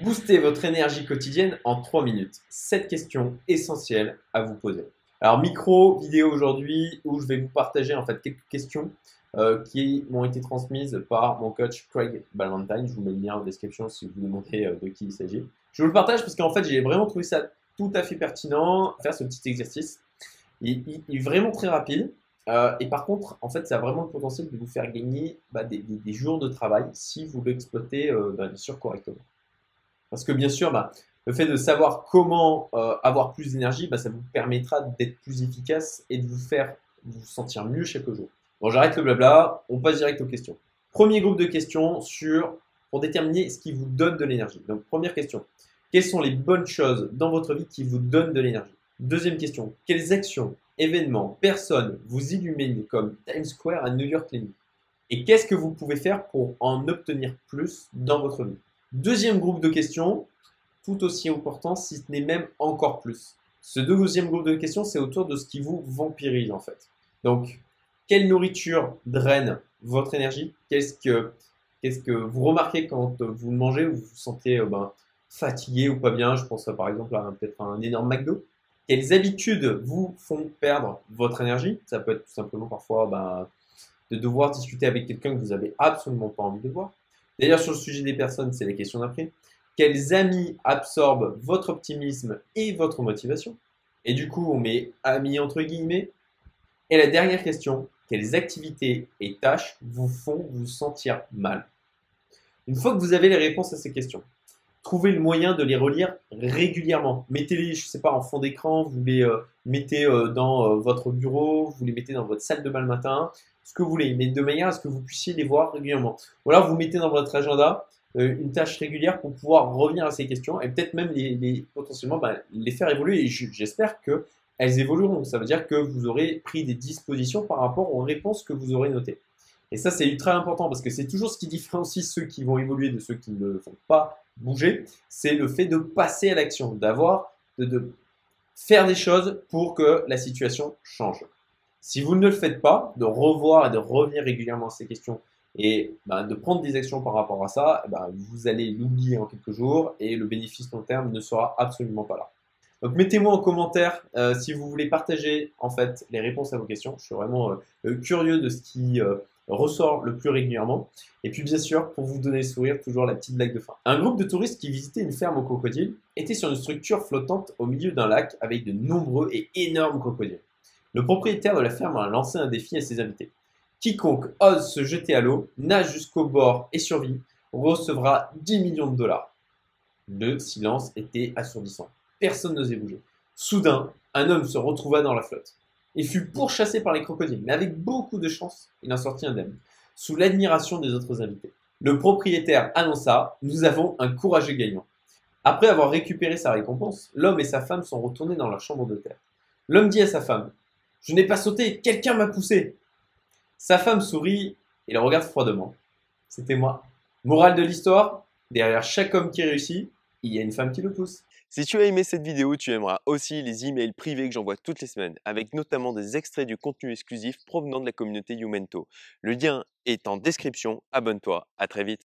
Boostez votre énergie quotidienne en 3 minutes. 7 questions essentielles à vous poser. Alors micro vidéo aujourd'hui où je vais vous partager en fait quelques questions euh, qui m'ont été transmises par mon coach Craig Ballantyne. Je vous mets le lien en description si vous demandez euh, de qui il s'agit. Je vous le partage parce qu'en fait j'ai vraiment trouvé ça tout à fait pertinent faire ce petit exercice. Il, est vraiment très rapide. Euh, et par contre, en fait, ça a vraiment le potentiel de vous faire gagner bah, des, jours de travail si vous l'exploitez bah, bien sûr correctement. Parce que bien sûr, bah, le fait de savoir comment euh, avoir plus d'énergie, bah, ça vous permettra d'être plus efficace et de vous faire vous sentir mieux chaque jour. Bon, j'arrête le blabla, on passe direct aux questions. Premier groupe de questions sur pour déterminer ce qui vous donne de l'énergie. Donc première question, quelles sont les bonnes choses dans votre vie qui vous donnent de l'énergie? Deuxième question, quelles actions, événements, personnes vous illuminent comme Times Square à New York les Et qu'est-ce que vous pouvez faire pour en obtenir plus dans votre vie? Deuxième groupe de questions, tout aussi important, si ce n'est même encore plus. Ce deuxième groupe de questions, c'est autour de ce qui vous vampirise en fait. Donc, quelle nourriture draine votre énergie? Qu'est-ce que, vous remarquez quand vous mangez ou vous vous sentez euh, ben, fatigué ou pas bien? Je pense par exemple à peut-être un énorme McDo. Quelles habitudes vous font perdre votre énergie? Ça peut être tout simplement parfois ben, de devoir discuter avec quelqu'un que vous n'avez absolument pas envie de voir. D'ailleurs, sur le sujet des personnes, c'est la question d'après. Quels amis absorbent votre optimisme et votre motivation? Et du coup, on met amis entre guillemets. Et la dernière question, quelles activités et tâches vous font vous sentir mal? Une fois que vous avez les réponses à ces questions, trouvez le moyen de les relire régulièrement. Mettez-les, je ne sais pas, en fond d'écran, vous les euh, mettez euh, dans euh, votre bureau, vous les mettez dans votre salle de bain le matin, ce que vous voulez, mais de manière à ce que vous puissiez les voir régulièrement. Voilà, vous mettez dans votre agenda une tâche régulière pour pouvoir revenir à ces questions et peut-être même les, potentiellement bah, les faire évoluer. Et j'espère que elles évolueront. Ça veut dire que vous aurez pris des dispositions par rapport aux réponses que vous aurez notées. Et ça, c'est ultra important parce que c'est toujours ce qui différencie ceux qui vont évoluer de ceux qui ne font pas bouger. C'est le fait de passer à l'action, d'avoir, de, faire des choses pour que la situation change. Si vous ne le faites pas, de revoir et de revenir régulièrement à ces questions et ben, de prendre des actions par rapport à ça, ben, vous allez l'oublier en quelques jours et le bénéfice long terme ne sera absolument pas là. Donc mettez-moi en commentaire euh, si vous voulez partager en fait les réponses à vos questions. Je suis vraiment euh, euh, curieux de ce qui ressort le plus régulièrement. Et puis bien sûr, pour vous donner le sourire, toujours la petite blague de fin. Un groupe de touristes qui visitait une ferme aux crocodiles était sur une structure flottante au milieu d'un lac avec de nombreux et énormes crocodiles. Le propriétaire de la ferme a lancé un défi à ses invités. Quiconque ose se jeter à l'eau, nage jusqu'au bord et survit, recevra 10 millions de dollars. Le silence était assourdissant. Personne n'osait bouger. Soudain, un homme se retrouva dans la flotte. Il fut pourchassé par les crocodiles, mais avec beaucoup de chance, il en sortit indemne, sous l'admiration des autres invités. Le propriétaire annonça Nous avons un courageux gagnant. Après avoir récupéré sa récompense, l'homme et sa femme sont retournés dans leur chambre terre. L'homme dit à sa femme Je n'ai pas sauté, quelqu'un m'a poussé. Sa femme sourit et le regarde froidement. C'était moi. Morale de l'histoire derrière chaque homme qui réussit, il y a une femme qui le pousse. Si tu as aimé cette vidéo, tu aimeras aussi les emails privés que j'envoie toutes les semaines, avec notamment des extraits du contenu exclusif provenant de la communauté Youmento. Le lien est en description, abonne-toi, à très vite.